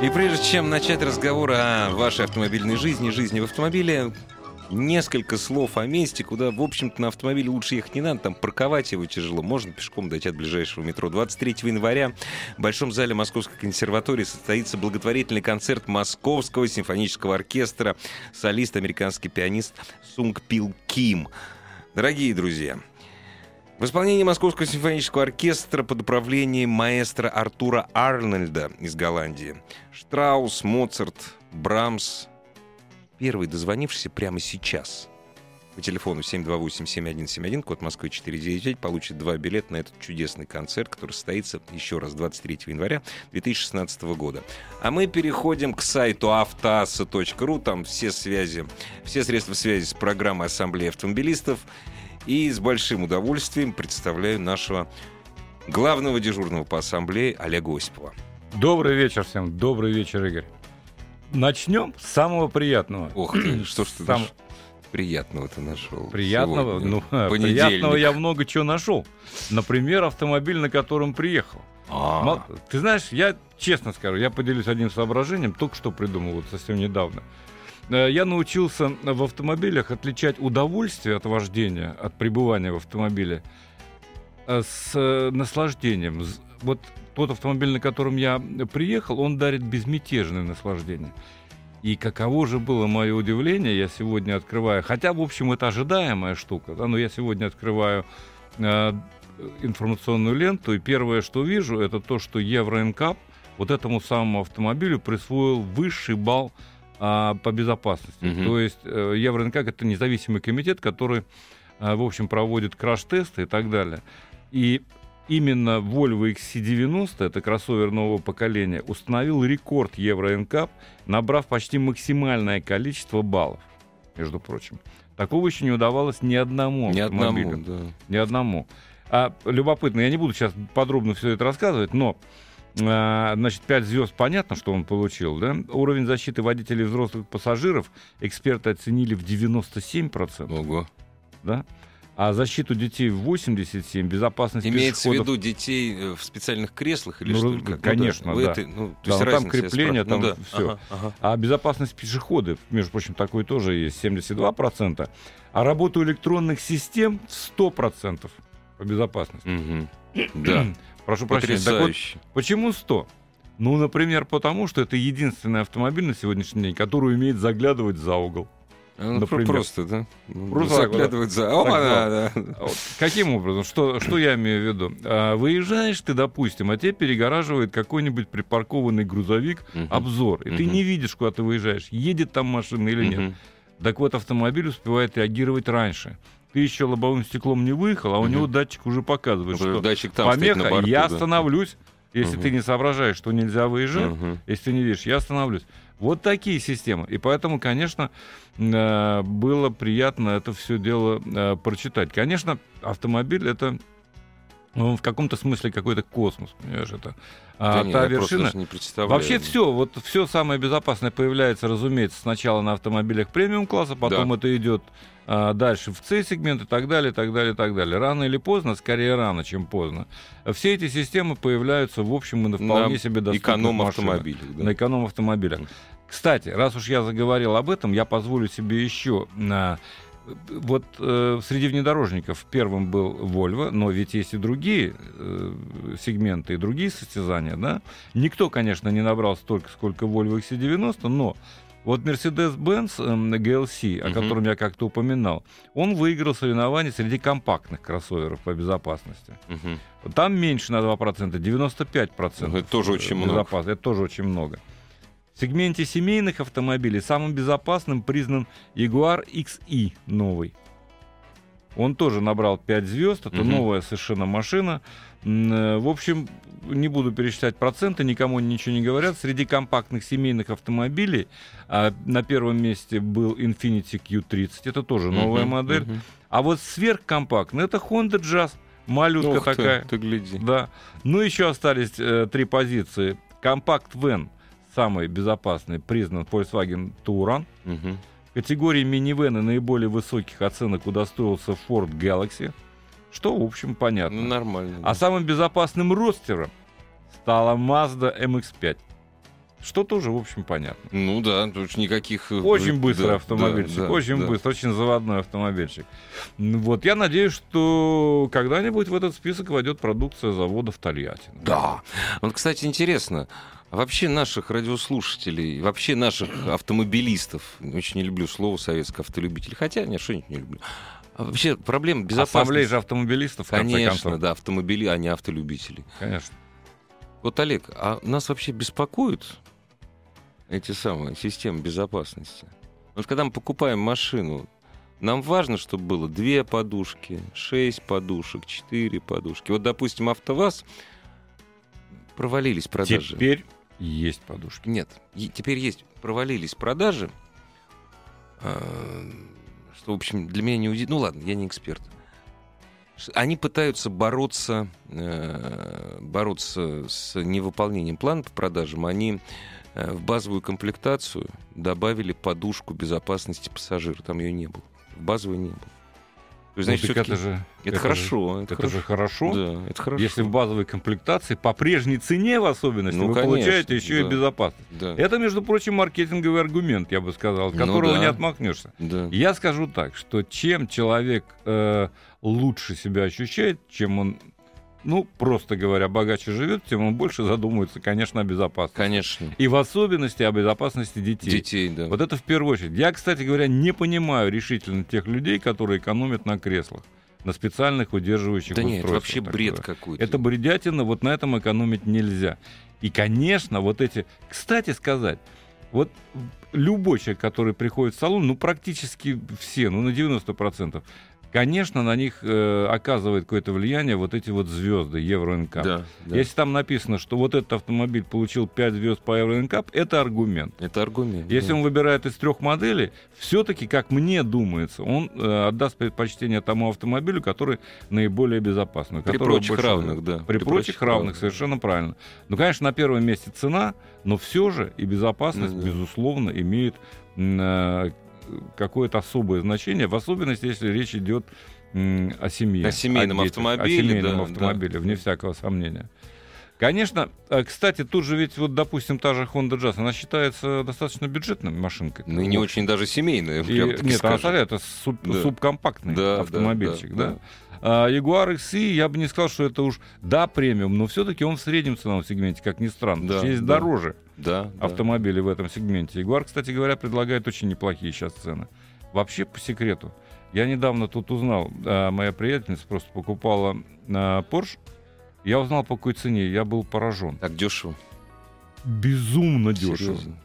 И прежде чем начать разговор о вашей автомобильной жизни, жизни в автомобиле, несколько слов о месте, куда, в общем-то, на автомобиле лучше ехать не надо, там парковать его тяжело, можно пешком дойти от ближайшего метро. 23 января в Большом зале Московской консерватории состоится благотворительный концерт Московского симфонического оркестра, солист, американский пианист Сунг Пил Ким. Дорогие друзья, в исполнении Московского симфонического оркестра под управлением маэстро Артура Арнольда из Голландии. Штраус, Моцарт, Брамс. Первый дозвонившийся прямо сейчас по телефону 728-7171, код Москвы 499, получит два билета на этот чудесный концерт, который состоится еще раз 23 января 2016 года. А мы переходим к сайту автоаса.ру, там все связи, все средства связи с программой Ассамблеи автомобилистов. И с большим удовольствием представляю нашего главного дежурного по ассамблее Олега Осипова. Добрый вечер всем. Добрый вечер, Игорь. Начнем с самого приятного. Ох ты, что ж ты Сам- наш- приятного ты нашел? Приятного, сегодня? ну, Понедельник. приятного я много чего нашел. Например, автомобиль, на котором приехал. А, Ма- Ты знаешь, я честно скажу, я поделюсь одним соображением, только что придумал, вот совсем недавно. Э, Я научился в автомобилях отличать удовольствие от вождения, от пребывания в автомобиле э, с э, наслаждением. Вот тот автомобиль, на котором я приехал, он дарит безмятежное наслаждение. И каково же было мое удивление, я сегодня открываю, хотя, в общем, это ожидаемая штука, да, но я сегодня открываю э, информационную ленту, и первое, что вижу, это то, что Евро-НКАП вот этому самому автомобилю присвоил высший балл а, по безопасности. Мгм. То есть э, Евро-НКАП это независимый комитет, который, а, в общем, проводит краш-тесты и так далее. И именно Volvo XC90, это кроссовер нового поколения, установил рекорд Евро-НКАП, набрав почти максимальное количество баллов, между прочим. Такого еще не удавалось ни одному ни автомобилю. одному, да. Ни одному. А, любопытно, я не буду сейчас подробно все это рассказывать, но значит, 5 звезд, понятно, что он получил, да? Уровень защиты водителей и взрослых пассажиров эксперты оценили в 97%, Ого. да? А защиту детей в 87%, безопасность Имеется в пешеходов виду детей э, в специальных креслах или Ну, что? как? конечно, вы да. это- ну, то Да, есть ну, там разница, я крепление, спрашиваю. там Ну да, всё. ага, ага. А безопасность пешеходов, между прочим, такой тоже есть, 72%. А работу электронных систем 100% по безопасности. Мгм. Да, Прошу прощения. Так вот, почему 100? Ну, например, потому что это единственный автомобиль на сегодняшний день, который умеет заглядывать за угол. Ну, например. Просто, да? Просто заглядывать за... О, вот. да, да. А Каким образом? Что, что я имею в виду? А, выезжаешь ты, допустим, а тебе перегораживает какой-нибудь припаркованный грузовик Мгм. обзор, и ты Мгм. не видишь, куда ты выезжаешь, едет там машина или нет. Мгм. Так вот, автомобиль успевает реагировать раньше. Ты еще лобовым стеклом не выехал, а у него датчик уже показывает, Ну, что Датчик там стоит на помеха, борту, я да. остановлюсь. Если Мгм. ты не соображаешь, что нельзя выезжать, Мгм. если ты не видишь, я остановлюсь. Вот такие системы. И поэтому, конечно, э, было приятно это все дело э, прочитать. Конечно, автомобиль это ну, в каком-то смысле какой-то космос, понимаешь, это а, Да не, та я просто вершина. не. Вообще все, вот все самое безопасное появляется, разумеется, сначала на автомобилях премиум класса, потом Да. это идет а, дальше в C-сегмент и так далее, так далее, так далее. Рано или поздно, скорее рано, чем поздно, все эти системы появляются, в общем, и на вполне На себе доступных Эконом-автомобилях, машинах. да. На эконом-автомобилях. Кстати, раз уж я заговорил об этом, я позволю себе еще на вот э, среди внедорожников первым был Volvo, но ведь есть и другие э, сегменты, и другие состязания, да. Никто, конечно, не набрал столько, сколько Volvo XC90, но вот Mercedes-Benz эм, GLC, о Мгм. котором я как-то упоминал, он выиграл соревнования среди компактных кроссоверов по безопасности. Мгм. Там меньше на 2%, 95%. Ну, это тоже очень много. Это тоже очень много. В сегменте семейных автомобилей самым безопасным признан Jaguar XI новый. Он тоже набрал 5 звезд. Это Мгм. новая совершенно машина. Э, В общем, не буду пересчитать проценты, никому ничего не говорят. Среди компактных семейных автомобилей а, на первом месте был Infiniti Q30. Это тоже новая Мгм, модель. мгм. А вот сверхкомпактный это Honda Jazz. Малютка ты, такая. ты гляди. Да. Ну, еще остались э, три позиции. Компакт Вен, самый безопасный, признан Volkswagen Touran. Мгм. В категории минивены наиболее высоких оценок удостоился Ford Galaxy, что, в общем, понятно. Ну, нормально. А самым безопасным ростером стала Mazda MX-5, что тоже, в общем, понятно. Ну да, тут никаких... э, Очень да, быстрый да, автомобильчик, да, очень да. быстрый, очень заводной автомобильчик. Вот, я надеюсь, что когда-нибудь в этот список войдет продукция завода в Тольятти. Да. Вот, кстати, интересно, а вообще наших радиослушателей, вообще наших автомобилистов, очень не люблю слово советское автолюбитель, хотя нет, что-нибудь не люблю. А вообще проблема Ассамблея безопасности. же автомобилистов, Конечно, да, автомобили, а не автолюбители. Конечно. Вот, Олег, а нас вообще беспокоят эти самые системы безопасности? Вот когда мы покупаем машину, нам важно, чтобы было две подушки, шесть подушек, четыре подушки. Вот, допустим, АвтоВАЗ провалились продажи. Теперь есть подушки. Нет, теперь есть, провалились продажи, э, что, в общем, для меня не удивительно. Ну ладно, я не эксперт. Они пытаются бороться, э, бороться с невыполнением плана по продажам. Они в базовую комплектацию добавили подушку безопасности пассажира. Там ее не было. В базовую не было. То есть, Ну, значит, это же, это, это хорошо. же, это, это же хорошо. Да, это хорошо. Если в базовой комплектации по прежней цене в особенности Ну, вы конечно, получаете еще да. и безопасность. Да, Это, между прочим, маркетинговый аргумент, я бы сказал, от Ну которого да. не отмахнешься. да. Я скажу так, что чем человек э, лучше себя ощущает, чем он, ну, просто говоря, богаче живет, тем он больше задумывается, конечно, о безопасности. Конечно. И в особенности о безопасности детей. Детей, да. Вот это в первую очередь. Я, кстати говоря, не понимаю решительно тех людей, которые экономят на креслах, на специальных удерживающих Да нет, это устройствах. вообще бред какой-то. Это бредятина, вот на этом экономить нельзя. И, конечно, вот эти... Кстати сказать, вот любой человек, который приходит в салон, ну, практически все, ну, на 90%, конечно, на них э, оказывает какое-то влияние вот эти вот звезды Евро НКАП. Да, да. Если там написано, что вот этот автомобиль получил 5 звезд по Евро НКАП, это аргумент. Это аргумент. Если да. он выбирает из трех моделей, все-таки, как мне думается, он э, отдаст предпочтение тому автомобилю, который наиболее безопасный. При прочих больше- равных, да. При, прочих равных, совершенно правильно. Ну, конечно, на первом месте цена, но все же и безопасность, да. безусловно, имеет э, какое-то особое значение, в особенности, если речь идет о семье. О семейном детях, автомобиле, О семейном да, автомобиле, вне всякого сомнения. Конечно, э, кстати, тут же ведь, вот, допустим, та же Honda Jazz, она считается достаточно бюджетной машинкой. Ну, и не очень даже семейная. И- нет, она скажем. смотри, это суб- Да. субкомпактный Да, да, автомобильчик, да, да. да. А, Jaguar XE, я бы не сказал, что это уж, да, премиум, но все-таки он в среднем ценовом сегменте, как ни странно. Да, Есть да. дороже Да, да. автомобили в этом сегменте. Jaguar, кстати говоря, предлагает очень неплохие сейчас цены. Вообще, по секрету, я недавно тут узнал, а, моя приятельница просто покупала а, Porsche, я узнал, по какой цене, я был поражен. Так дешево. Безумно дешево. Серьезно.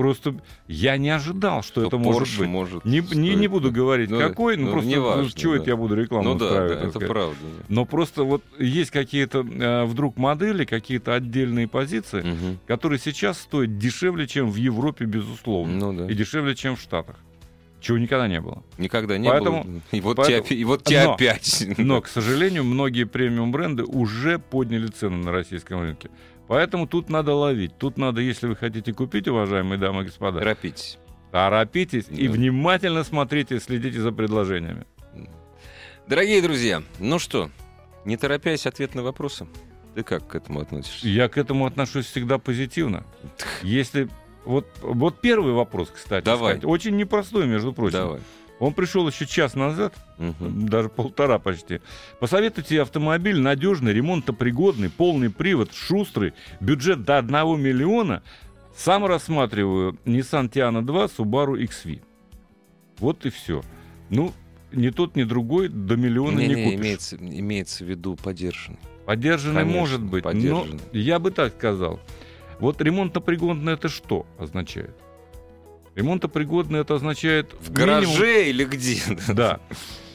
Просто я не ожидал, что, Что это может Porsche быть. может Не, не, стоить, не буду да. говорить, Ну, какой, ну, ну, просто не важно, чего да. это я буду рекламу Ну да, устраивать, да, так это сказать. правда. да. Но просто вот есть какие-то э, вдруг модели, какие-то отдельные позиции, Мгм. которые сейчас стоят дешевле, чем в Европе, безусловно, Ну да. и дешевле, чем в Штатах. Чего никогда не было. Никогда не Поэтому- было. И вот поэтому- тебе, опя- и вот тебе Но- опять. Но, к сожалению, многие премиум бренды уже подняли цены на российском рынке. Поэтому тут надо ловить. Тут надо, если вы хотите купить, уважаемые дамы и господа, Торопитесь. торопитесь и внимательно смотрите, следите за предложениями. Дорогие друзья, ну что, не торопясь, ответ на вопросы. Ты как к этому относишься? Я к этому отношусь всегда позитивно. Если вот, вот первый вопрос, кстати, Давай. сказать, очень непростой, между прочим. Давай. Он пришел еще час назад, Мгм. даже полтора почти. Посоветуйте автомобиль надежный, ремонтопригодный, полный привод, шустрый, бюджет до 1 миллиона. Сам рассматриваю Nissan Tiana 2, Subaru XV. Вот и все. Ну, ни тот, ни другой до миллиона не, Не-не, купишь. имеется, имеется в виду поддержанный. Поддержанный Конечно, может быть, поддержанный. но я бы так сказал. Вот ремонтопригодный это что означает? Ремонтопригодный это означает... В гараже или где? Да.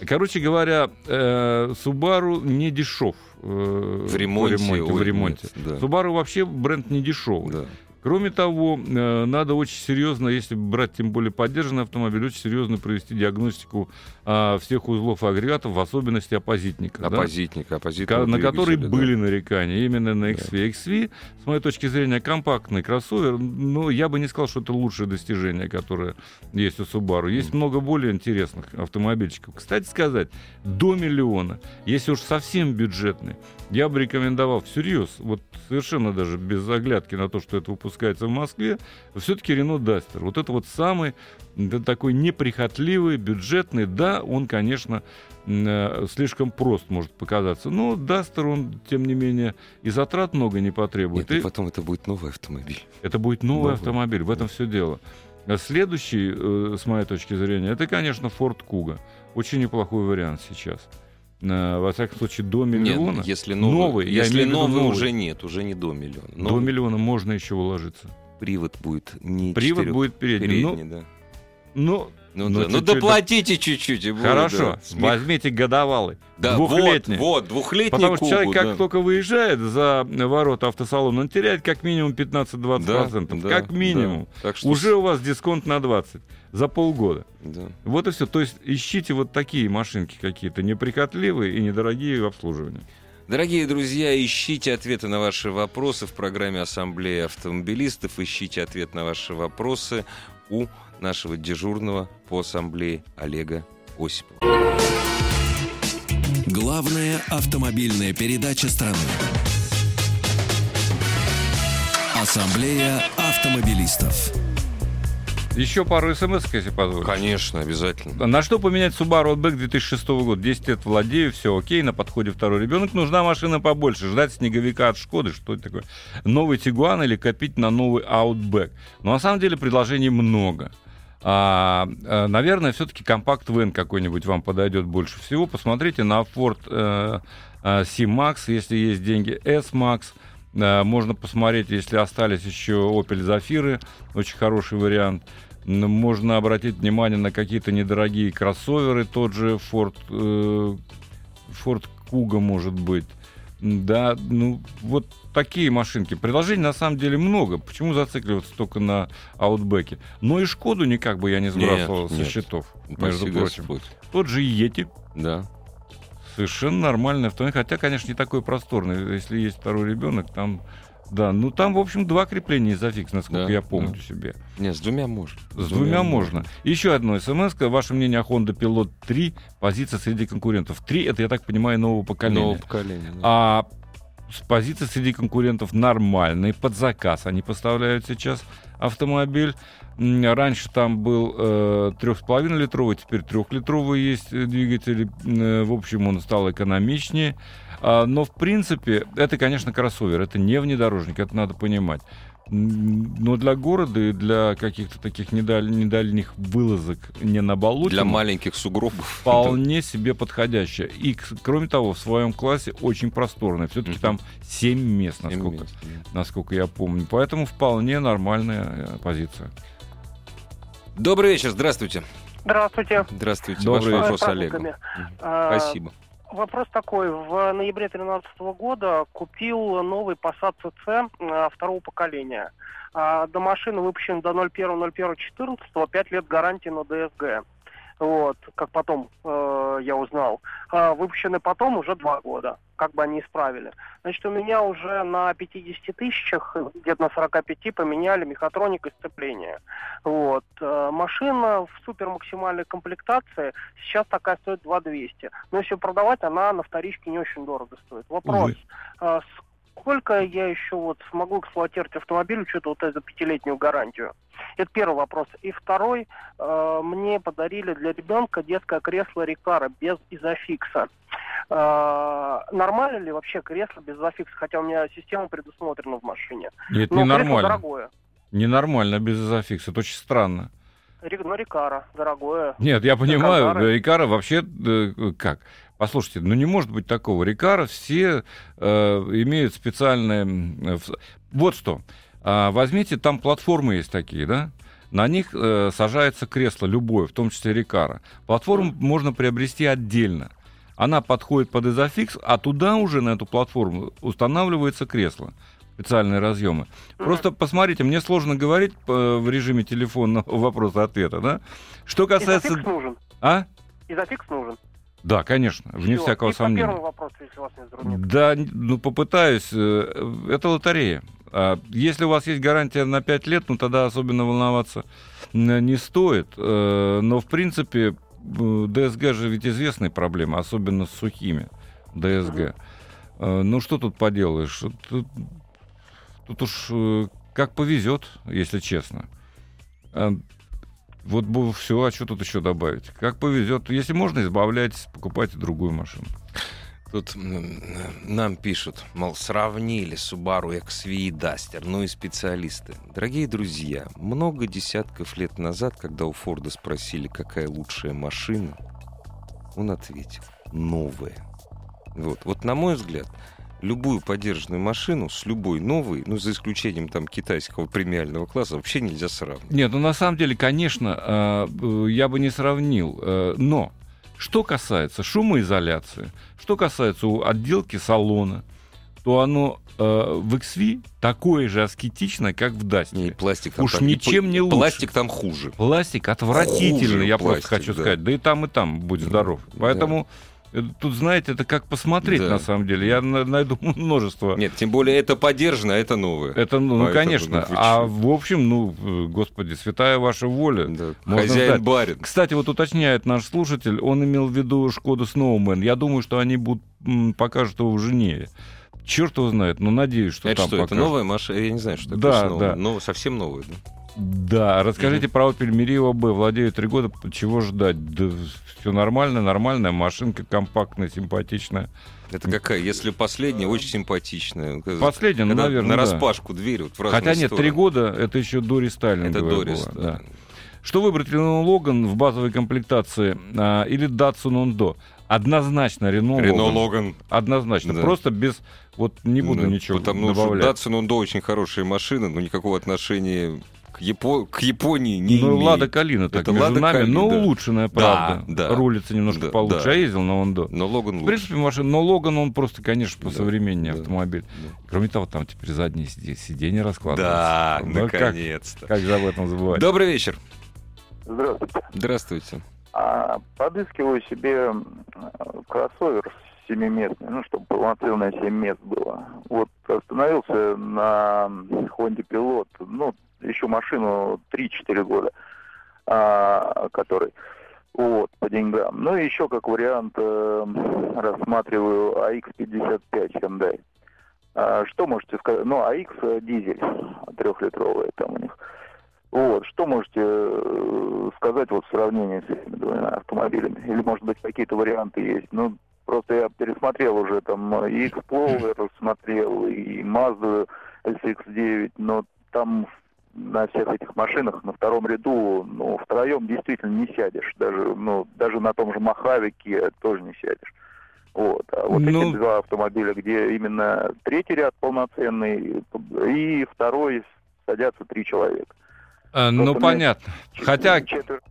Короче говоря, э, Subaru не дешев. э, В ремонте. В ремонте. в ремонте. нет, да. Subaru вообще бренд не дешевый. Да. Кроме того, э, надо очень серьезно, если брать тем более поддержанный автомобиль, очень серьезно провести диагностику а, всех узлов и агрегатов, в особенности оппозитника. да, Оппозитник, оппозитник. ка- на который были да. нарекания именно на XV. XV, с моей точки зрения, компактный кроссовер, но я бы не сказал, что это лучшее достижение, которое есть у Subaru. Есть много более интересных автомобильчиков. Кстати сказать, до миллиона, если уж совсем бюджетный, я бы рекомендовал всерьез, вот совершенно даже без оглядки на то, что это выпускается в Москве, все-таки Renault Duster. Вот это вот самый да, такой неприхотливый, бюджетный. Да, он, конечно, э, слишком прост может показаться. Но Duster, он, тем не менее, и затрат много не потребует. Нет, и потом это будет новый автомобиль. это будет новый Новый. автомобиль, в этом все дело. А Следующий, э, с моей точки зрения, это, конечно, Ford Kuga. Очень неплохой вариант сейчас. Э, Во всяком случае, до миллиона. Нет, если новый, Новый, я если виду новый, новый. уже нет, уже не до миллиона. До Новый миллиона можно еще уложиться. привод будет не Привод четырех- будет передний. передний, Ну, да. Ну, Ну, ну, да. ну доплатите чуть-чуть. хорошо, да. Возьмите годовалый, Да, двухлетний. Вот, вот, двухлетний Потому что человек, как да. только выезжает за ворота автосалона, он теряет как минимум 15-20%. Да, как да, минимум. да. Так что Уже у вас дисконт на 20 за полгода. да. Вот и все. То есть ищите вот такие машинки какие-то неприхотливые и недорогие в обслуживании. Дорогие друзья, ищите ответы на ваши вопросы в программе Ассамблеи автомобилистов. Ищите ответ на ваши вопросы у нашего дежурного по ассамблее Олега Осипова. Главная автомобильная передача страны. Ассамблея автомобилистов. Еще пару смс, если позволите. Конечно, обязательно. На что поменять Subaru Outback 2006 года? 10 лет владею, все окей, на подходе второй ребенок. Нужна машина побольше. Ждать снеговика от Шкоды, что это такое? Новый Тигуан или копить на новый Outback? Но на самом деле предложений много. А, а, наверное, все-таки компакт Вен какой-нибудь вам подойдет больше всего. Посмотрите на Ford э, э, C-Max, если есть деньги, S-Max. Э, можно посмотреть, если остались еще Opel Zafira, очень хороший вариант. Можно обратить внимание на какие-то недорогие кроссоверы, тот же Ford, э, Ford Kuga, может быть. Да, ну, вот такие машинки. Предложений на самом деле много. Почему зацикливаться только на аутбеке? Но и Шкоду никак бы я не сбрасывал Нет, со нет. счетов, Упаси между прочим. Господь. Тот же Йети, Да. совершенно нормальный автомобиль. Хотя, конечно, не такой просторный. Если есть второй ребенок, там... Да, ну там, в общем, два крепления изофикс, насколько Да, я помню да. себе. Нет, с двумя можно. С двумя можно. Еще одно смс. Ваше мнение о Honda Pilot 3, позиция среди конкурентов. 3, это, я так понимаю, нового поколения. Нового поколения. да. А с позиции среди конкурентов нормальные, под заказ они поставляют сейчас автомобиль. Раньше там был э, 3,5 литровый, теперь трехлитровый есть э, двигатель. Э, В общем, он стал экономичнее. А, Но, в принципе, это, конечно, кроссовер, это не внедорожник, это надо понимать. Но для города и для каких-то таких недаль- недальних вылазок не на болоте, Для маленьких сугробов. вполне себе подходящая. И, кроме того, в своем классе очень просторная. Все-таки там 7 мест, насколько, мест, да. насколько я помню. Поэтому вполне нормальная э, позиция. Добрый вечер, здравствуйте. Здравствуйте. Здравствуйте, Добрый ваш вечер. вопрос. А, Спасибо. Вопрос такой. В ноябре 2013 года купил новый Passat CC а, второго поколения. А, До машины выпущен до 01.01.14, 5 лет гарантии на ДСГ. Вот, как потом э, я узнал. А, выпущены потом уже два года, как бы они исправили. Значит, у меня уже на 50 тысячах, где-то на 45 поменяли мехатроник и сцепление. Вот. Э, Машина в супер максимальной комплектации сейчас такая стоит 2200. Но если продавать, она на вторичке не очень дорого стоит. Вопрос, Увы. Сколько я еще вот смогу эксплуатировать автомобиль, учитывая вот эту пятилетнюю гарантию? Это первый вопрос. И второй, э, мне подарили для ребенка детское кресло Рикара без изофикса. Э, нормально ли вообще кресло без изофикса, хотя у меня система предусмотрена в машине? Нет, Но кресло ненормально. дорогое. Ненормально без изофикса. Это очень странно. Но Рикара дорогое. Нет, я понимаю. Рикара вообще э, как? Послушайте, ну не может быть такого. Рикара все э, имеют специальные... э, Вот что. А, возьмите, там платформы есть такие, да? на них э, сажается кресло любое, в том числе Recaro. Платформу можно приобрести отдельно. Она подходит под изофикс, а туда уже на эту платформу устанавливается кресло специальные разъемы. Просто посмотрите, мне сложно говорить э, в режиме телефонного вопроса-ответа, да? Что касается... Изофикс нужен. А? Изофикс нужен. Да, конечно, вне Всё. всякого И по сомнения. первому вопросу, если вас затруднений. Да, ну попытаюсь. Э, Это лотерея. А Если у вас есть гарантия на 5 лет, ну тогда особенно волноваться не стоит. Э, Но в принципе ДСГ же ведь известная проблема, особенно с сухими ДСГ. Э, Ну что тут поделаешь? Тут, тут уж как повезет, если честно. Вот все, а что тут еще добавить? Как повезет. Если можно, избавляйтесь, покупайте другую машину. Тут нам пишут, мол, сравнили Subaru XV и Duster, ну и специалисты. Дорогие друзья, много десятков лет назад, когда у Форда спросили, какая лучшая машина, он ответил, новая. Вот, вот на мой взгляд, любую поддержанную машину с любой новой, ну, за исключением там китайского премиального класса, вообще нельзя сравнивать. Нет, ну на самом деле, конечно, э, э, я бы не сравнил. э, Но что касается шумоизоляции, что касается отделки салона, то оно э, в XV такое же аскетичное, как в И Дастере. пластик там Уж и ничем не лучше. Пластик там хуже. Пластик отвратительный, Хуже я пластик, просто хочу да. сказать. Да и там, и там, будь здоров. Да. Поэтому э, тут, знаете, это как посмотреть Да. на самом деле. Я на- найду множество. Нет, тем более это поддержано, а это новое. Это, ну, Поэтому, конечно. ну, а в общем, ну, э, господи, святая ваша воля. Да. Можно Хозяин сдать. барин. Кстати, вот уточняет наш слушатель, он имел в виду Шкоду Сноумен. Я думаю, что они будут покажут его в Женеве. Черт его знает, но надеюсь, что это там что, это покажут. новая машина? Я не знаю, что Да, такое новая. да. Но совсем новая, да? Да, расскажите про Opel Meriva B. Владею три года, чего ждать? Да, все нормально, нормальная машинка, компактная, симпатичная. Это какая? Если последняя, очень симпатичная. Последняя, ну, Когда наверное, на да. распашку дверь вот Хотя нет, три года это еще до Это рестайлинговая Дорис. была, да. Что выбрать, Renault Logan в базовой комплектации а, или Datsun Ondo? Однозначно Renault, Рено Logan. Логан. Однозначно. Да. Просто без... Вот не буду Да, ничего Потому добавлять. что Datsun Ondo очень хорошая машина, но никакого отношения к, Япо- к Японии не ну, имеет. Лада Калина так Это между Лада нами, Калина, но да. улучшенная, правда. да. Рулится немножко Да, получше. да. Я ездил на Ондо. Но Логан В лучше. принципе, машина, но Логан, он просто, конечно, Да, посовременнее да, автомобиль. да. Кроме того, там теперь задние сиде- сиденья раскладываются. Да, Ну, как, наконец-то. как же об этом забывать? Добрый вечер. Здравствуйте. Здравствуйте. А, подыскиваю себе м, кроссовер семиместный, ну, чтобы полноценное 7 мест было. Вот остановился на Honda Pilot, ну, еще машину 3-4 года, а, который, вот, по деньгам. Ну, и еще как вариант э, рассматриваю AX55 Hyundai. А, что можете сказать? Ну, AX э, дизель, трехлитровый там у них. Вот, что можете э, сказать вот в сравнении с этими двумя автомобилями? Или, может быть, какие-то варианты есть? Ну, просто я пересмотрел уже там и Explorer смотрел, и Mazda SX-9, но там на всех этих машинах на втором ряду, ну, втроем действительно не сядешь. Даже, ну, даже на том же Махавике тоже не сядешь. Вот. А вот Ну- эти два автомобиля, где именно третий ряд полноценный, и второй садятся три человека. А, ну, понятно. Хотя, Четверть-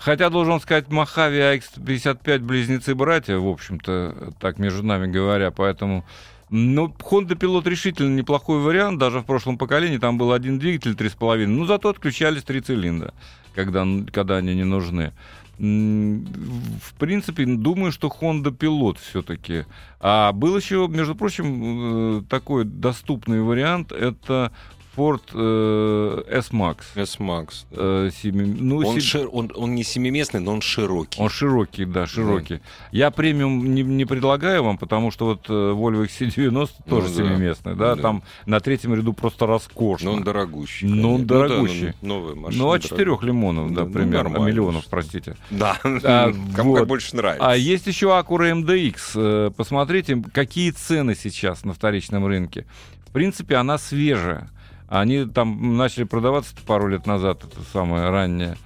хотя, должен сказать, Махави и AX55 близнецы-братья, в общем-то, так между нами говоря, поэтому... Ну, Honda Pilot решительно неплохой вариант, даже в прошлом поколении там был один двигатель 3,5, ну, зато отключались три цилиндра, когда, когда они не нужны. В принципе, думаю, что Honda Pilot все-таки. А был еще, между прочим, э, такой доступный вариант, это Ford э, S-Max. S-Max. да. Э, семи- ну, Он, се- шир- он, он не семиместный, но он широкий. он широкий, да, широкий. Я премиум не, не предлагаю вам, потому что вот э, Volvo XC90 тоже да. семиместный, да, Да. там на третьем ряду просто роскошно. Но он дорогущий. Ну, он да, дорогущий. ну, новая машина. ну, от дорогая. 4 лимонов, да, Да, ну, примерно, нормально, миллионов, что. простите. Да, А, кому вот. как больше нравится. А есть еще Acura MDX. Э, Посмотрите, какие цены сейчас на вторичном рынке. В принципе, она свежая. Они там начали продаваться пару лет назад, это самое раннее.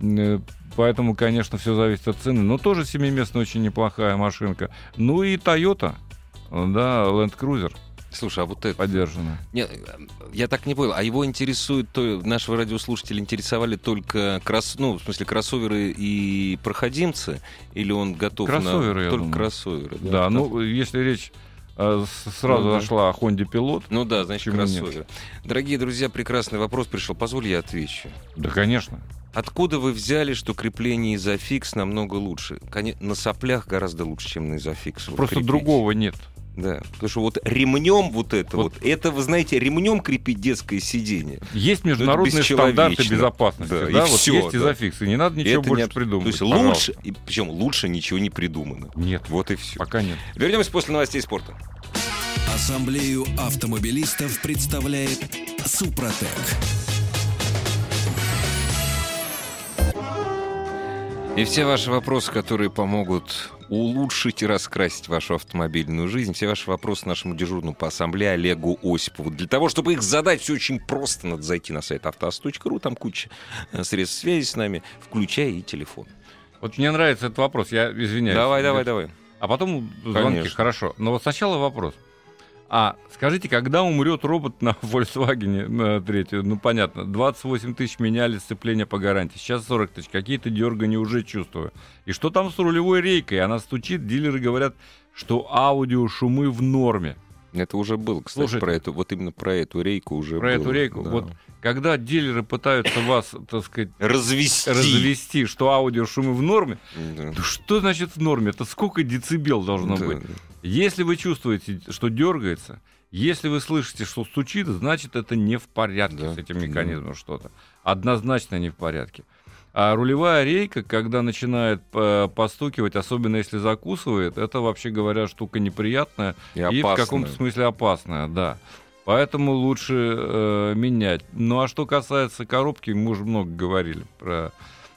Э, Поэтому, конечно, все зависит от цены. Но тоже семиместная очень неплохая машинка. Ну и Toyota, да, Land Cruiser. Слушай, а вот это... поддержано. Не, я так не понял. А его интересует, то нашего радиослушателя интересовали только кросс, ну, в смысле, кроссоверы и проходимцы? Или он готов Кроссоверы, на я только думаю. кроссоверы? Да, ну, если речь сразу Ну да. зашла Honda Pilot, Ну да, значит, Почему нет? кроссоверы. Дорогие друзья, прекрасный вопрос пришел. Позволь, я отвечу. да, конечно. Откуда вы взяли, что крепление изофикс намного лучше? На соплях гораздо лучше, чем на изофикс. Вот Просто крепить. другого нет. Да, потому что вот ремнем вот это Вот. вот, это, вы знаете, ремнем крепить детское сиденье. Есть международные стандарты безопасности, Да, да, и вот всё, есть да. изофиксы, не надо ничего Это больше не придумывать. То есть пожалуйста. лучше, и причем лучше ничего не придумано. Нет, Вот и все. пока нет. Вернемся после новостей спорта. Ассамблею автомобилистов представляет Супротек. И все ваши вопросы, которые помогут улучшить и раскрасить вашу автомобильную жизнь, все ваши вопросы нашему дежурному по ассамблее Олегу Осипову. Для того, чтобы их задать, все очень просто. Надо зайти на сайт автоаз.ру, там куча э, средств связи с нами, включая и телефон. Вот мне нравится этот вопрос, я извиняюсь. Давай, давай, давай. А потом звонки, Конечно. хорошо. Но вот сначала вопрос. А скажите, когда умрет робот на Volkswagen на третью? Ну, понятно, 28 тысяч меняли сцепление по гарантии, сейчас 40 тысяч. Какие-то дергания уже чувствую. И что там с рулевой рейкой? Она стучит, дилеры говорят, что аудио шумы в норме. Это уже было, кстати, Слушайте. про эту, вот именно про эту рейку уже Про было, эту рейку. да. Вот когда дилеры пытаются вас, так сказать, Развести. развести, что аудио шумы в норме, Да. ну что значит в норме? Это сколько децибел должно Да. быть? Если вы чувствуете, что дергается, если вы слышите, что стучит, значит, это не в порядке Да, с этим механизмом что-то. Однозначно не в порядке. А рулевая рейка, когда начинает э, постукивать, особенно если закусывает, это, вообще говоря, штука неприятная И, и, в каком-то смысле опасная, да. Поэтому лучше э, менять. Ну а что касается коробки, мы уже много говорили про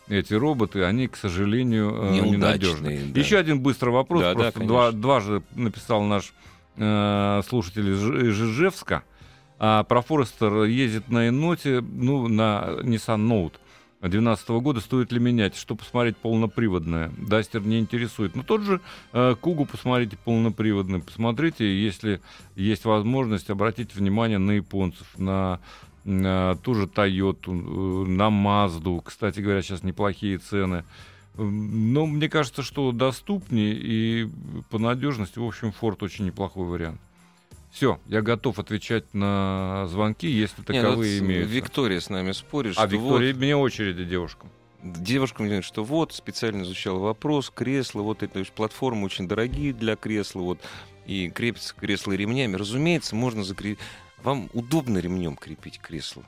эти роботы, они, к сожалению, э, Неудачные, ненадежные. да. Еще один быстрый вопрос. Да, да, Просто два, конечно. дважды написал наш э, слушатель из Ж- из Ижевска. А про Форестер ездит на еноте, ну, на Nissan Note 2012 года. Стоит ли менять? Что посмотреть полноприводное? Дастер не интересует. Но тот же э, Кугу посмотрите полноприводный. Посмотрите, если есть возможность, обратите внимание на японцев, на ту же э, на Мазду. Кстати говоря, сейчас неплохие цены. М, Но мне кажется, что доступнее и по надежности, в общем, Форд очень неплохой вариант. Все, я готов отвечать на звонки, если ну таковые вот имеются. Виктория с нами спорит, а Виктория, мне очереди девушкам. вот девушка мне говорит, что вот, специально изучал вопрос, кресла, вот это, платформы очень дорогие для кресла, вот, и крепятся кресла ремнями. Разумеется, можно закрепить. Вам удобно ремнем крепить кресло.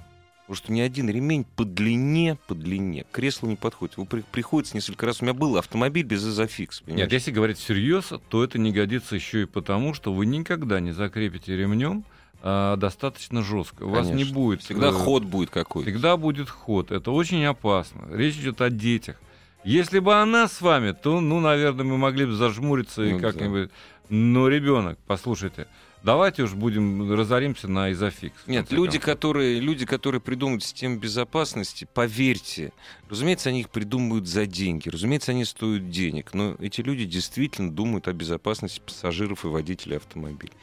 Потому что ни один ремень по длине, по длине к креслу не подходит. Его при- приходится несколько раз. У меня был автомобиль без изофикс. Нет, если говорить всерьез, то это не годится еще и потому, что вы никогда не закрепите ремнем а, достаточно жестко. У вас не будет... Всегда э, ход будет какой-то. Всегда будет ход. Это очень опасно. Речь идет о детях. Если бы она с вами, то, ну, наверное, мы могли бы зажмуриться и Ну да. как-нибудь... Но ребенок, послушайте, давайте уж будем разоримся на изофикс. Нет, люди, концов. которые, люди, которые придумывают систему безопасности, поверьте, разумеется, они их придумывают за деньги, разумеется, они стоят денег, но эти люди действительно думают о безопасности пассажиров и водителей автомобиля.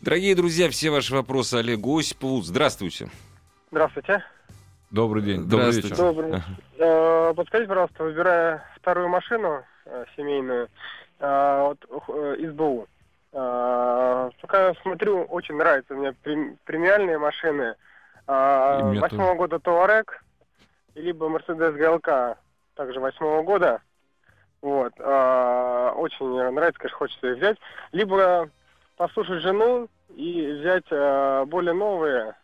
Дорогие друзья, все ваши вопросы Олегу Осипову. Здравствуйте. Здравствуйте. Добрый день. Добрый Здравствуйте. вечер. Добрый. Ага. Э, Подскажите, пожалуйста, выбирая вторую машину э, семейную, э, вот, э, из БУ, э, пока я смотрю, очень нравятся мне прем- премиальные машины. Мне Восьмого года Туарек, либо Мерседес ГЛК, также восьмого года. Вот. э, Очень нравится, конечно, хочется их взять. Либо послушать жену и взять более новые,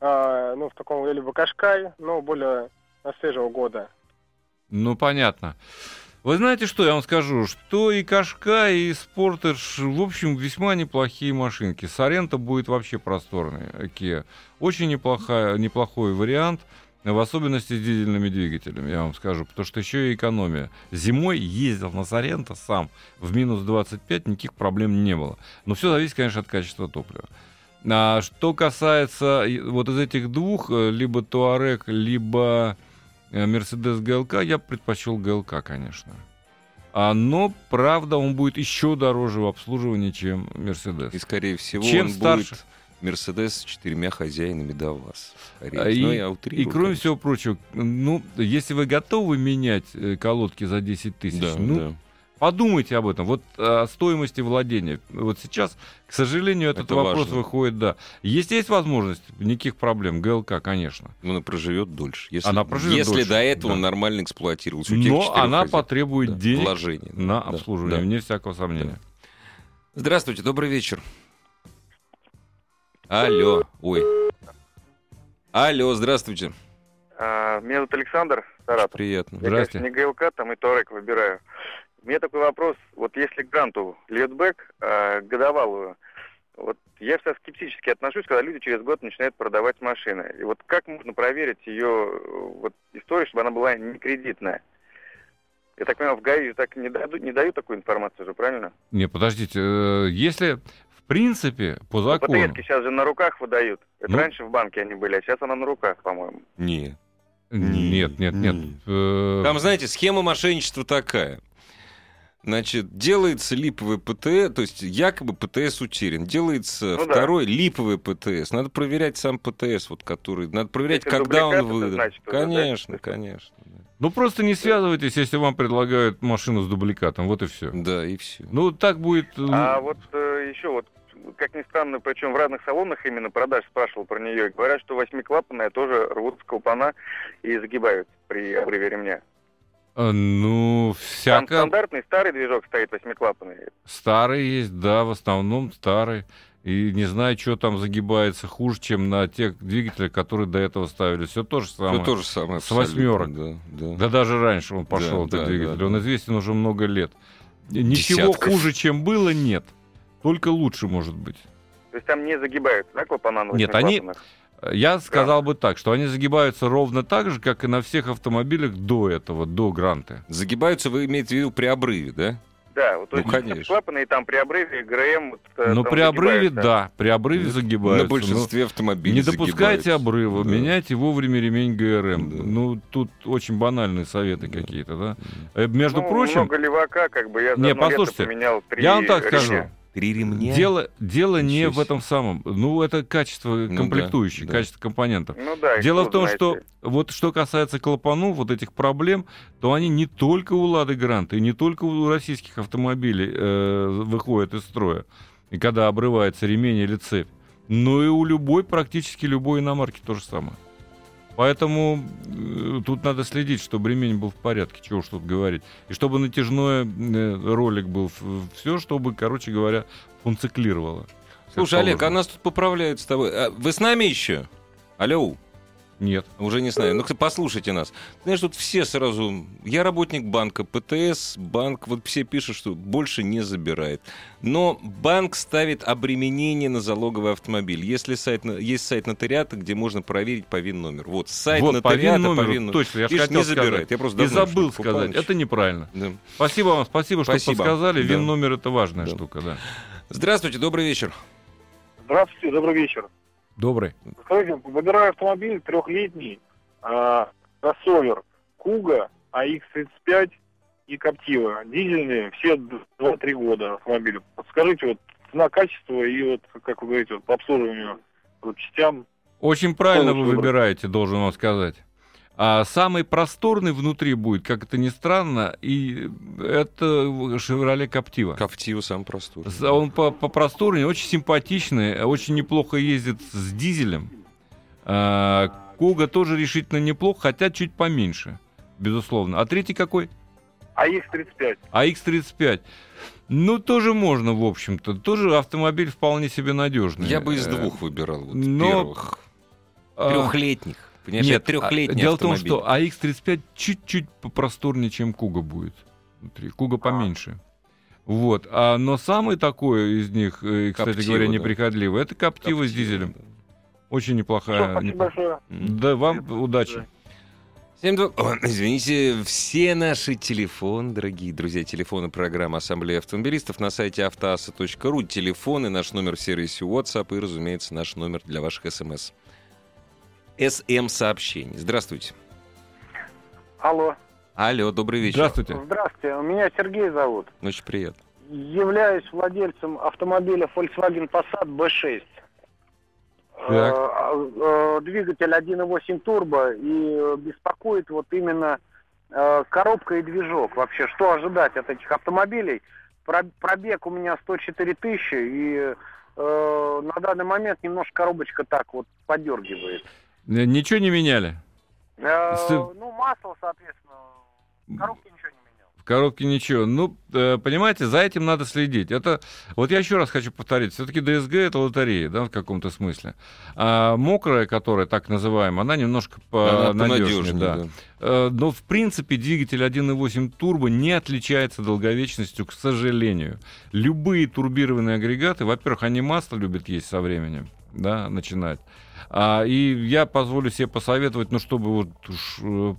э, ну, в таком, либо Кашкай, но более свежего года. Ну, понятно. Вы знаете, что я вам скажу? Что и Кашка, и Спортедж, в общем, весьма неплохие машинки. Сорента будет вообще просторный, Kia. Очень неплохая, неплохой вариант, в особенности с дизельными двигателями, я вам скажу, потому что еще и экономия. Зимой ездил на Сорента сам, в минус 25 никаких проблем не было. Но все зависит, конечно, от качества топлива. А что касается вот из этих двух, э, либо Туарек, либо Мерседес ГЛК, я предпочел ГЛК, конечно. А, но, правда, он будет еще дороже в обслуживании, чем Мерседес. И, скорее всего, Чем он старше- будет Мерседес с четырьмя хозяинами до вас. Скорее. А, и- Ну, я И, утрирую, кроме конечно. всего прочего, ну, если вы готовы менять э, колодки за 10 тысяч, Да, ну, да. Подумайте об этом. Вот о стоимости владения. Вот сейчас, к сожалению, этот Это вопрос важно. выходит, да. Если есть возможность, никаких проблем. ГЛК, конечно. Она проживет дольше. Если, Она проживет если дольше, до этого да. нормально тех Но она хозяев. потребует Да, денег вложений. да, на да, обслуживание, да. вне всякого сомнения. Здравствуйте, добрый вечер. Алло, ой. Алло, здравствуйте. А, Меня зовут Александр Саратов. Приятно. Я, Здрасте. конечно, не ГЛК, там и Торек выбираю. У меня такой вопрос. Вот если гранту льетбэк а, годовалую, вот я всегда скептически отношусь, когда люди через год начинают продавать машины. И вот как можно проверить ее э, вот, историю, чтобы она была не кредитная? Я так понимаю, в ГАИ так не, дадут, не дают такую информацию же, правильно? Не, подождите, э, если в принципе по Ну, закону... ПТСки сейчас же на руках выдают. Это Ну. раньше в банке они были, а сейчас она на руках, по-моему. Не. Нет, нет, нет. Не. Э, Там, знаете, схема мошенничества такая. Значит, делается липовый ПТС, то есть якобы ПТС утерян. Делается Ну да. второй липовый ПТС. Надо проверять сам ПТС, вот который. Надо проверять, Если когда он выдан. значит уже, да? конечно, конечно. да. Ну просто не связывайтесь, если вам предлагают машину с дубликатом, вот и все. Да, и все. Ну так будет. э, А вот э, еще вот, как ни странно, причем в разных салонах именно продаж спрашивал про нее, и говорят, что восьмиклапанная тоже рвут с клапана и загибают при обрыве ремня. Э, ну Там всяко стандартный старый движок стоит восьмиклапанный. старый есть, да, в основном старый. И не знаю, что там загибается хуже, чем на тех двигателях, которые до этого ставили. Все то же самое. Все то же самое. С восьмерок. Да, да. Да даже раньше он пошел, Да, этот да, двигатель. да, он да. известен уже много лет. Ничего Десятков. хуже, чем было, нет. Только лучше может быть. То есть там не загибаются, да, клапана на Нет, они-? Я сказал бы так, что они загибаются ровно так же, как и на всех автомобилях до этого, до Гранты. Загибаются, вы имеете в виду при обрыве, да? Да, вот Ну, конечно. клапаны и там при обрыве ГРМ... Вот, э, Но там при обрыве, да, при обрыве загибаются. На большинстве но автомобилей Не допускайте обрыва, Да. меняйте вовремя ремень ГРМ. Да. Ну, тут очень банальные советы Да. какие-то, да. Э, Между Ну, прочим, много левака, как бы, я за Не, послушайте, поменял три я вам так ремня. скажу. Три ремня. дело, дело не в этом самом. Ну, это качество да, комплектующих, да. качество компонентов. Ну да, Дело в том, трудно что вот что касается клапанов, вот этих проблем, то они не только у Лады Гранта и не только у российских автомобилей э, выходят из строя, и когда обрывается ремень или цепь, но и у любой, практически любой иномарки то же самое. Поэтому э, тут надо следить, чтобы ремень был в порядке, чего уж тут говорить. И чтобы натяжной э, ролик был, все, чтобы, короче говоря, функционировало. как Слушай, Олег, а нас тут поправляют с тобой. А вы с нами еще? Алло, Нет. уже не знаю. Ну, кстати, послушайте нас. Знаешь, тут все сразу... Я работник банка, ПТС, банк, вот все пишут, что больше не забирает. Но банк ставит обременение на залоговый автомобиль. Если сайт, есть сайт нотариата, где можно проверить по ВИН-номер. Вот, сайт вот, по нотариата ВИН-номеру, ВИН-номеру. точно, я Видишь, хотел не забирает. сказать. Я просто И давно забыл сказать. Павлович. Это неправильно. Да. Спасибо вам, спасибо, что Спасибо. подсказали. Да. Вин-номер это важная Да. штука, да. Здравствуйте, добрый вечер. Здравствуйте, добрый вечер. Добрый. Скажите, выбираю автомобиль трехлетний, а, кроссовер Куга, АХ-35 и Коптива. Дизельные, все 2-3 года автомобили. Подскажите, вот цена, качество и вот, как вы говорите, вот, по обслуживанию по частям. Очень правильно вы выбираете, должен вам сказать. А самый просторный внутри будет, как это ни странно, и это Шевроле Коптива. Коптива сам простой. С- Он по, по просторнее, очень симпатичный, очень неплохо ездит с дизелем. А, Куга тоже решительно неплохо, хотя чуть поменьше, безусловно. А третий какой? АХ-35. А X35. Ну, тоже можно, в общем-то. Тоже автомобиль вполне себе надежный. Я бы из Э, двух выбирал. Вот, но- первых. а, Трехлетних. Понимаешь, Нет, трехлетний а, дело в том, что AX35 чуть-чуть попросторнее, чем Куга будет. Внутри. Куга поменьше. Вот. А, но самый такой из них, э, кстати Коптива, говоря, да. неприхотливый, это Коптива с Коптива, дизелем. да. Очень неплохая. спасибо неплох- большое. М. Да, вам удачи. 7-2. О, Извините, все наши телефоны, дорогие друзья, телефоны программы Ассамблеи автомобилистов на сайте автоаса.ру, телефоны, наш номер в сервисе WhatsApp и, разумеется, наш номер для ваших смс. СМ-сообщений. Здравствуйте. Алло, Алло, добрый вечер. Здравствуйте. Здравствуйте, меня Сергей зовут. Очень приятно. Являюсь владельцем автомобиля Volkswagen Passat B6. Так. Э, э, Двигатель 1.8 турбо и беспокоит вот именно э, коробка и движок. Вообще, что ожидать от этих автомобилей? Про- Пробег у меня 104 тысячи, и э, на данный момент немножко коробочка так вот подергивает. Ничего не меняли? Э, Ну, масло, соответственно, коробки ничего не менял. В коробке ничего. Ну, э, понимаете, за этим надо следить. Это, вот я еще раз хочу повторить, все-таки ДСГ это лотерея, да, в каком-то смысле. А мокрая, которая так называемая, она немножко Она понадежнее, понадежнее, да. да. Э, Но, в принципе, двигатель 1.8 турбо не отличается долговечностью, к сожалению. Любые турбированные агрегаты, во-первых, они масло любят есть со временем, да, начинать. А, и я позволю себе посоветовать, ну, чтобы вот уж, э,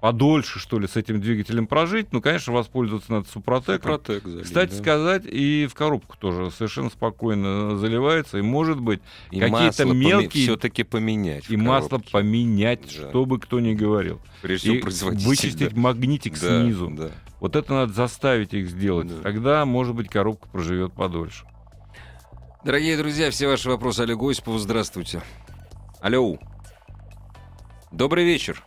подольше, что ли, с этим двигателем прожить, ну, конечно, воспользоваться надо супротеком. Супротек залить, Кстати да. сказать, и в коробку тоже совершенно спокойно заливается, и, может быть, И какие-то мелкие все-таки поменять. и масло поменять, Да. что бы кто ни говорил. Прежде И вычистить да. магнитик Да, снизу. да. Вот это надо заставить их сделать. Да. Тогда, может быть, коробка проживет подольше. Дорогие друзья, все ваши вопросы Олегу Осипову. Здравствуйте. Алло. Добрый вечер.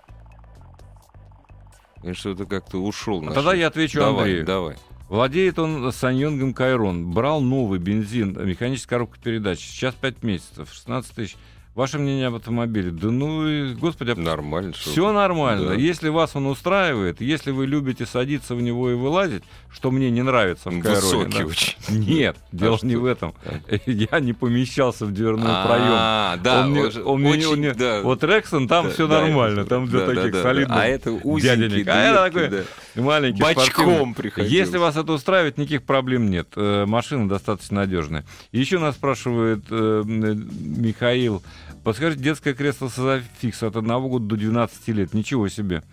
И что-то как-то ушел. А наш- тогда я отвечу давай, Андрею. Давай. Владеет он Саньонгом Кайрон. Брал новый бензин, механическая коробка передач. Сейчас 5 месяцев, 16 тысяч. Ваше мнение об автомобиле? Да ну, и, господи, а Нормально. что- Все нормально. Да. Если вас он устраивает, если вы любите садиться в него и вылазить, что мне не нравится в Кайроне, Высокий да. очень. Нет, дело что? не в этом. Я не помещался в дверной проем. А, да, Он мне- он мне- очень, он мне- да. Вот Рексон, там Да, все да, нормально, там для да, да, таких да, да. солидных А это узенький. А это такой да. Маленький Бочком приходилось. Если вас это устраивает, никаких проблем нет. Э, Машина достаточно надежная. Еще нас спрашивает э, Михаил. Подскажите, детское кресло Созафикс от 1 года до 12 лет. Ничего себе.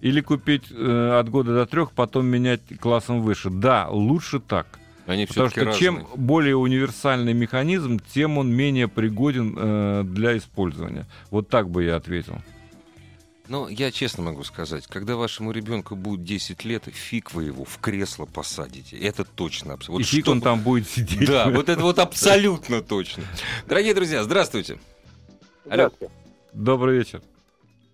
Или купить э, от года до трех, потом менять классом выше. Да, лучше так. Они Потому что чем более универсальный механизм, тем он менее пригоден э, для использования. Вот так бы я ответил. Ну, я честно могу сказать, когда вашему ребенку будет 10 лет, фиг вы его в кресло посадите. Это точно. абс- Вот И фиг что он там будет сидеть. Да, вот это вот абсолютно точно. Дорогие друзья, здравствуйте. Алло. Здравствуйте. Добрый вечер.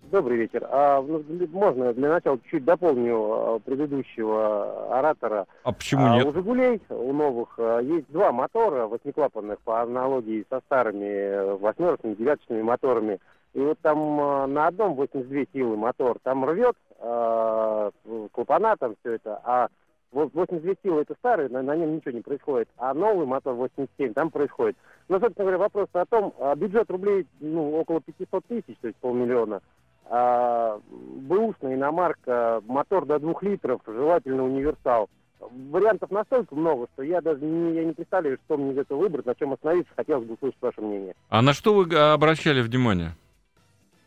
Добрый вечер. А, ну, можно для начала чуть дополню а, предыдущего оратора. А почему А, нет? У «Жигулей», у новых, а, есть два мотора восьмиклапанных по аналогии со старыми восьмерочными, девяточными моторами. И вот там а, на одном 82 силы мотор, там рвет а, клапана, там все это, а вот 82 силы это старый, на, на нем ничего не происходит. А новый мотор 87, там происходит. Но, собственно говоря, вопрос о том, а, бюджет рублей ну, около 500 тысяч, то есть полмиллиона. А, бэушная иномарка, мотор до двух литров, желательно универсал. Вариантов настолько много, что я даже не, я не представляю, что мне из этого выбрать, на чем остановиться. Хотелось бы услышать ваше мнение. А на что вы обращали внимание?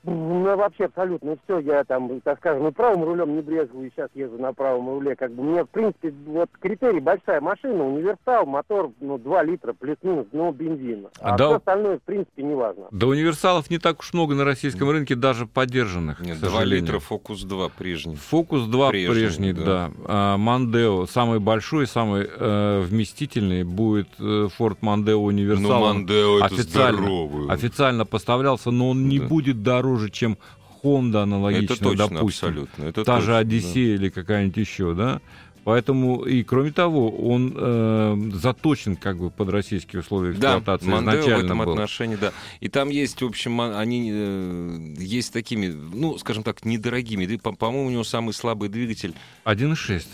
Ну, вообще абсолютно все. Я там, так скажем, и правым рулем не брезгую, и сейчас езжу на правом руле. Как бы мне, в принципе, вот критерий большая машина, универсал, мотор, ну, 2 литра, плюс-минус, ну, бензин. А А, да- все остальное, в принципе, не важно. Да универсалов не так уж много на российском рынке, даже поддержанных, Нет, к 2 сожалению. литра Фокус 2 прежний. Фокус 2 Прежний, прежний, да. да. А, Мандео самый большой, самый э, вместительный будет э, Ford Mondeo универсал. Ну, Мандео это официально, здоровый. официально поставлялся, но он не Да. будет дороже, чем Honda аналогично, Это точно, допустим. абсолютно. Это Та же точно, Одиссея или какая-нибудь еще, да? Поэтому, и кроме того, он э, заточен как бы под российские условия Да, эксплуатации Мандео в этом был. отношении, да. И там есть, в общем, они э, есть такими, ну, скажем так, недорогими. Да по- По-моему, у него самый слабый двигатель 1.6.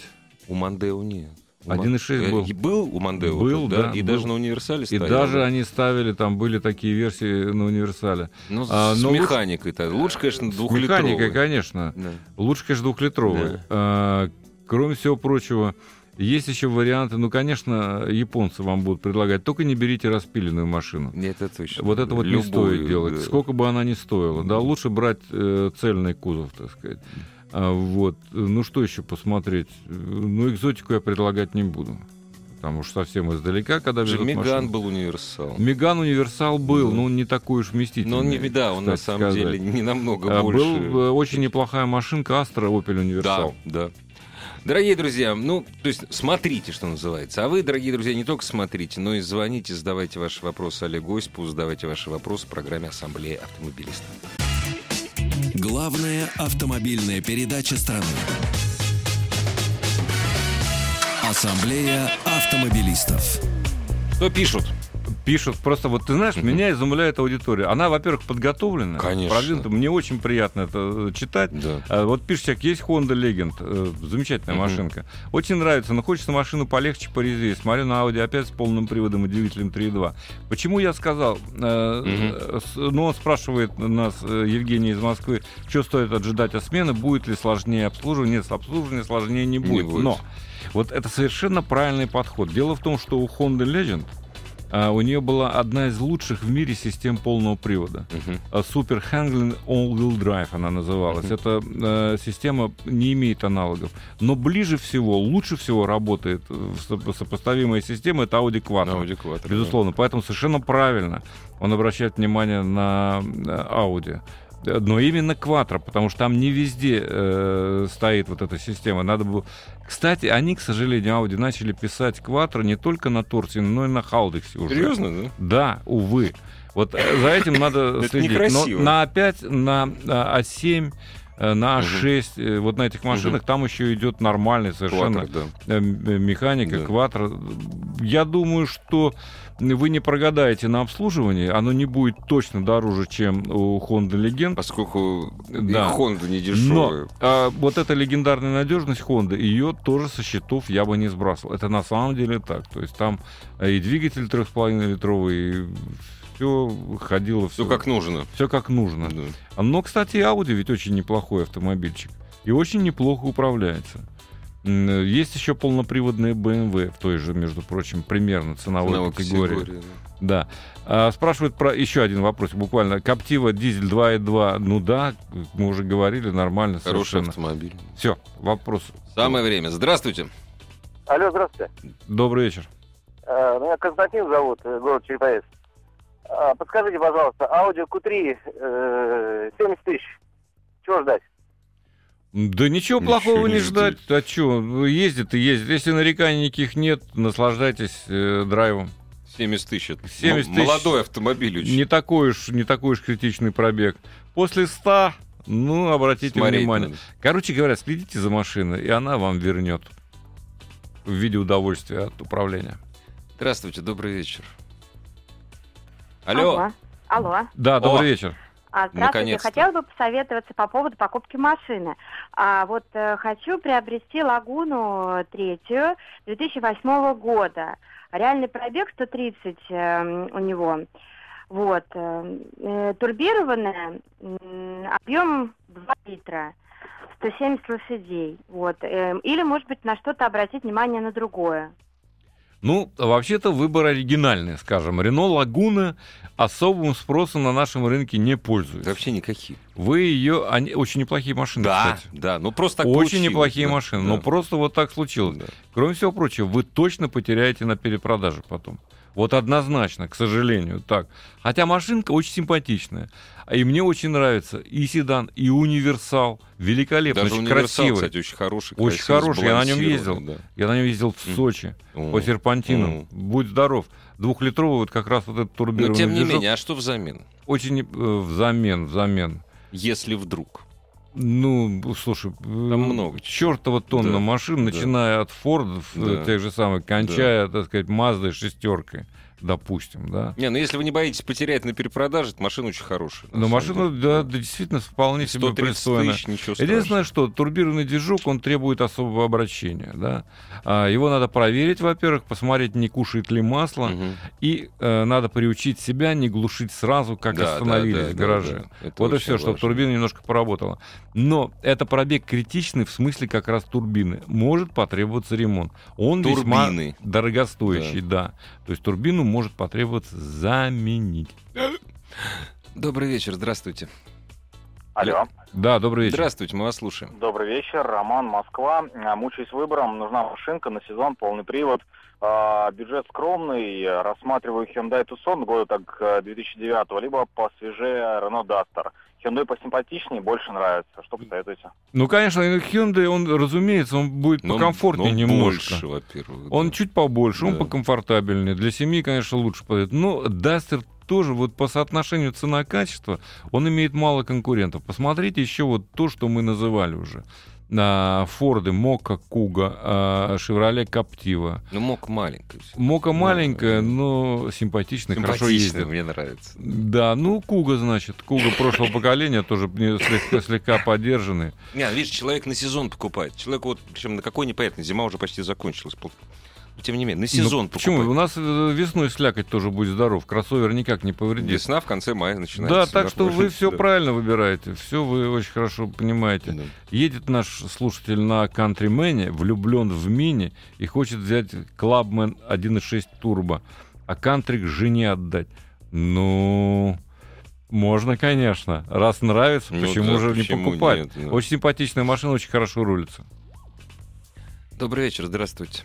у Мандео нет. У Ман- 1.6 э, был. и был у Мандео, Был, да, да, и был. даже на универсале И стоял. даже они ставили, там были такие версии на универсале. Ну, с а, с механикой-то. Лучше, конечно, С двухлитровый. механикой, конечно. Да. Лучше, конечно, двухлитровый. Да. А, кроме всего прочего, есть еще варианты. Ну, конечно, японцы вам будут предлагать. Только не берите распиленную машину. Нет, это точно. Вот это вот не Любую, стоит делать. да. Сколько бы она ни стоила. Да, лучше брать э, цельный кузов, так сказать. А, вот. Ну, что еще посмотреть? Ну, экзотику я предлагать не буду. Там уж совсем издалека, когда Же Меган машину. был универсал. Меган универсал был, Да. ну не такой уж вместительный. Но он не да, он на самом сказать. деле не намного А, больше. Был э, очень неплохая машинка Astra Opel Да, Универсал. да. Дорогие друзья, ну, то есть смотрите, что называется. А вы, дорогие друзья, не только смотрите, но и звоните, задавайте ваши вопросы Олегу Осипову, задавайте ваши вопросы в программе Ассамблеи автомобилистов. Главная автомобильная передача страны. Ассамблея автомобилистов. Что пишут? Пишут, просто вот ты знаешь, меня изумляет аудитория. Она, во-первых, подготовлена, Конечно. продвинута. Мне очень приятно это э, читать. Да. А, Вот пишет человек, есть Honda Legend, э, замечательная Мгм. машинка. Очень нравится, но хочется машину полегче, порезвее. Смотрю на Audi опять с полным приводом и двигателем 3.2. Почему я сказал? э, Мгм. с- Ну, он спрашивает нас, э, Евгений из Москвы, что стоит ожидать от смены, будет ли сложнее обслуживание. Нет, обслуживание сложнее не будет. будет. Но вот это совершенно правильный подход. Дело в том, что у Honda Legend а, у нее была одна из лучших в мире систем полного привода. А, Super Handling All-Wheel Drive она называлась. Мгм. Эта э, система не имеет аналогов. Но ближе всего, лучше всего работает э, сопо- сопоставимая система это Audi Quattro. Audi Quattro, Безусловно. Поэтому совершенно правильно он обращает внимание на э, Audi. Э, Но именно Quattro, потому что там не везде э, стоит вот эта система. Надо было... Кстати, они, к сожалению, Audi начали писать Quattro не только на Торсе, но и на Халдексе уже. Серьезно, да? Да, увы. Вот э, за этим надо Это следить. некрасиво. Но на А5, на а, А7, э, на А6, э, вот на этих машинах там еще идет нормальный совершенно Quattro, да. э, э, механика, Да. кватро. Я думаю, что вы не прогадаете на обслуживании, оно не будет точно дороже, чем у Honda Legend. Поскольку Да. и Honda не Но дешевая. а, вот эта легендарная надежность Honda, ее тоже со счетов я бы не сбрасывал. Это на самом деле так. То есть там и двигатель 3,5 литровый, и все ходило, все, Все как нужно. все как нужно. Да. Но, кстати, Audi ведь очень неплохой автомобильчик. И очень неплохо управляется. Э, Есть еще полноприводные BMW в той же, между прочим, примерно ценовой, Ценовой категории. категории, да. Да. А, спрашивают про еще один вопрос, буквально. Коптива дизель 2.2. Ну да, мы уже говорили, нормально Хороший совершенно. автомобиль. Все, вопрос. Самое время. Здравствуйте. Алло, здравствуйте. Добрый вечер. Э, Меня Константин зовут, э, город Череповец. А, Подскажите, пожалуйста, Audi Q3 э, 70 тысяч. Чего ждать? Да ничего Ничего плохого не не жди. ждать. А что, ездит и ездит. Если нареканий никаких нет, наслаждайтесь э, драйвом. 70 тысяч. это 70 м- тысяч. Молодой автомобиль очень. Не такой уж, не такой уж критичный пробег. После 100, ну, обратите Смотреть внимание. надо. Короче говоря, следите за машиной, и она вам вернет в виде удовольствия от управления. Здравствуйте, добрый вечер. Алло. Алло. Алло. Да, добрый О! вечер. А, здравствуйте. Наконец-то. Хотела бы посоветоваться по поводу покупки машины. А, вот э, хочу приобрести Лагуну третью 2008 года. Реальный пробег 130 э, у него. Вот. э, э, турбированная, объем 2 литра. 170 лошадей. Вот. э, или, может быть, на что-то обратить внимание на другое. Ну, вообще-то выбор оригинальный, скажем. Рено Лагуна особым спросом на нашем рынке не пользуется. Вообще никаких. Вы ее... Они очень неплохие машины, Да, кстати. да. Ну просто так Очень получилось, неплохие да, машины. да. Но просто вот так случилось. Да. Кроме всего прочего, вы точно потеряете на перепродаже потом. Вот однозначно, к сожалению, так. Хотя машинка очень симпатичная. А И мне очень нравится и седан, и универсал. Великолепно, Даже очень универсал, красивый. кстати, очень хороший. Очень хороший, я на нем ездил. Я на нем ездил в. Сочи Да. по серпантинам. Мгм. Будь здоров. Двухлитровый вот как раз вот этот Но турбированный тем не движок. менее, а что взамен? Очень э, взамен, взамен. Если вдруг. Ну, слушай, Там много чертова тонна Да, машин, да. начиная от Фордов, э, Да. тех же самых, кончая, так сказать, Маздой шестеркой, допустим, да. Не, ну если вы не боитесь потерять на перепродаже, эта машина очень хорошая. Но самом машина, деле. да, да, действительно вполне себе 130 пристойная. тысяч, ничего Единственное, что турбированный движок, он требует особого обращения, да. А, его надо проверить, во-первых, посмотреть, не кушает ли масло, Мгм. и э, надо приучить себя не глушить сразу, как Да, да, остановились да, в да, гараже. да. Это Вот и все, чтобы важно. турбина немножко поработала. Но это пробег критичный в смысле как раз турбины. Может потребоваться ремонт. Он весьма Турбины. дорогостоящий, да. То есть турбину может потребоваться заменить. Добрый вечер, здравствуйте. Алло. Да, добрый вечер. Здравствуйте, мы вас слушаем. Добрый вечер, Роман, Москва. А, Мучаюсь выбором, нужна машинка на сезон, полный привод. А, бюджет скромный, рассматриваю Hyundai Tucson года так 2009, либо посвежее Renault Duster. Hyundai посимпатичнее, больше нравится. Что посоветуете? Ну, конечно, Hyundai, он, разумеется, он будет Но он- покомфортнее но он немножко. больше, во-первых. Он да. чуть побольше, он Да. покомфортабельнее. Для семьи, конечно, лучше подойдет. Но Duster тоже вот по соотношению цена-качество, он имеет мало конкурентов. Посмотрите еще вот то, что мы называли уже. На Форды, Мока, Куга, Шевроле, Каптива. Ну, мог маленький. всё. Мока маленькая, но симпатичная, хорошо ездит. мне нравится. Да, ну Куга, значит, Куга прошлого поколения тоже слегка, слегка поддержанный. Не, видишь, человек на сезон покупает. Человек вот, причем на какой непонятно, зима уже почти закончилась. Тем не менее, на сезон Ну, Почему? У нас э, весной слякоть тоже будет здоров. Кроссовер никак не повредит. Весна в конце мая начинается. Да, так что вы все Да. правильно выбираете. Все вы очень хорошо понимаете. Да. Едет наш слушатель на Countryman, влюблен в мини и хочет взять Clubman 1.6 турбо, а Country к жене отдать. Ну, можно, конечно. Раз нравится, Ну почему да, же не почему покупать? нет, да. Очень симпатичная машина, очень хорошо рулится. Добрый вечер, здравствуйте.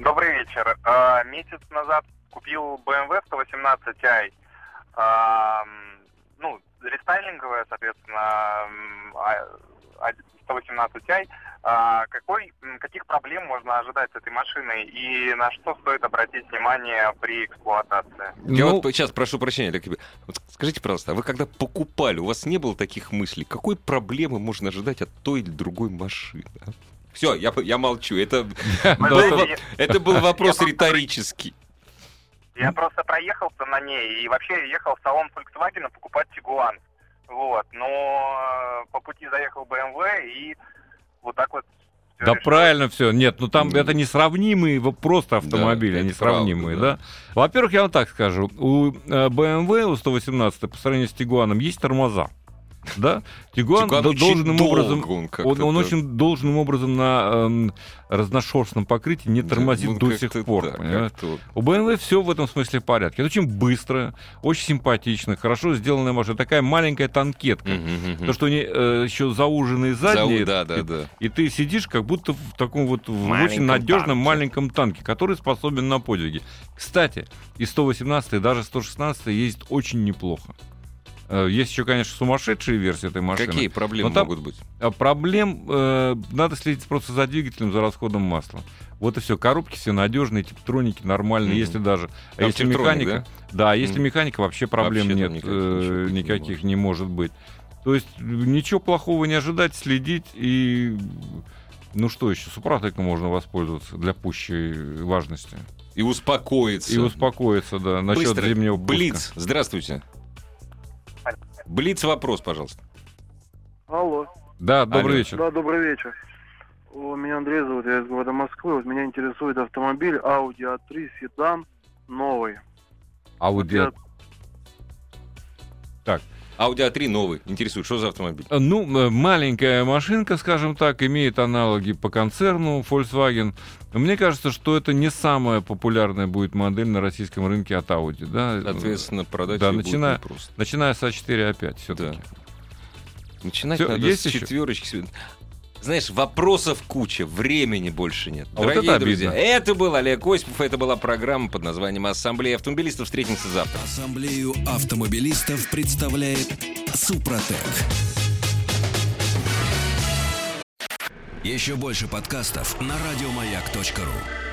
Добрый вечер. А, Месяц назад купил BMW 118i. А, м, Ну, рестайлинговая, соответственно, м, а- а- 118i. А, Какой, каких проблем можно ожидать с этой машиной и на что стоит обратить внимание при эксплуатации? Я Ну, вот сейчас прошу прощения, Олег. Вот скажите, пожалуйста, а вы когда покупали, у вас не было таких мыслей? Какой проблемы можно ожидать от той или другой машины? Все, я, я молчу. Это, да, был, да. это был вопрос риторический. Я просто проехался на ней и вообще ехал в салон Volkswagen покупать Тигуан. Вот, но э, по пути заехал BMW и вот так вот. Да решилось. правильно все. Нет, ну там это несравнимые просто автомобили, это несравнимые, правда, да. Во-первых, я вам так скажу, у э, BMW, у 118 по сравнению с Тигуаном есть тормоза. Да? Тигуан, Тигуан до- очень должным долго образом, он он, он очень должным образом на эм, разношерстном покрытии не тормозит Ну, до сих пор. да. У BMW все в этом смысле в порядке. Это очень быстро, очень симпатично, хорошо сделанная машина. Такая маленькая танкетка. Мгм, мгм. То, что они э, еще зауженные За- задние, Да, да, и- да. и ты сидишь как будто в таком вот в очень надежном танке. маленьком танке, который способен на подвиги. Кстати, и 118 и даже 116 ездит очень неплохо. Э, Есть еще, конечно, сумасшедшие версии этой машины. Какие проблемы там- могут быть? А Проблем э, надо следить просто за двигателем, за расходом масла. Вот и все. Коробки все надежные, типтроники нормальные, Мгм. если даже. А если механика, да, а если Мгм. механика, вообще проблем Вообще нет, никаких э, никаких может. не может быть. То есть э, ничего плохого не ожидать, следить и ну что еще, Супротеком можно воспользоваться для пущей важности. И успокоиться. И успокоиться, да, насчет Быстро. зимнего пуска. Блиц, здравствуйте. Блиц, вопрос, пожалуйста. Алло. Да, добрый Алло. вечер. Да, добрый вечер. О, Меня Андрей зовут, я из города Москвы. Вот меня интересует автомобиль Audi A3 седан новый. Audi Я- Audi A3 новый. Интересует, что за автомобиль? Ну, э, маленькая машинка, скажем так, имеет аналоги по концерну Volkswagen. Мне кажется, что это не самая популярная будет модель на российском рынке от Audi. Да? Соответственно, продать да, её будет начиная- непросто. Начиная с А4 А5 все-таки. Начинать Всё, надо есть с четверочки. Знаешь, вопросов куча, времени больше нет. А вот Дорогие это друзья, обидно. это был Олег Осипов, это была программа под названием «Ассамблея автомобилистов». Встретимся завтра. Ассамблею автомобилистов представляет Супротек. Еще больше подкастов на радиомаяк.ру.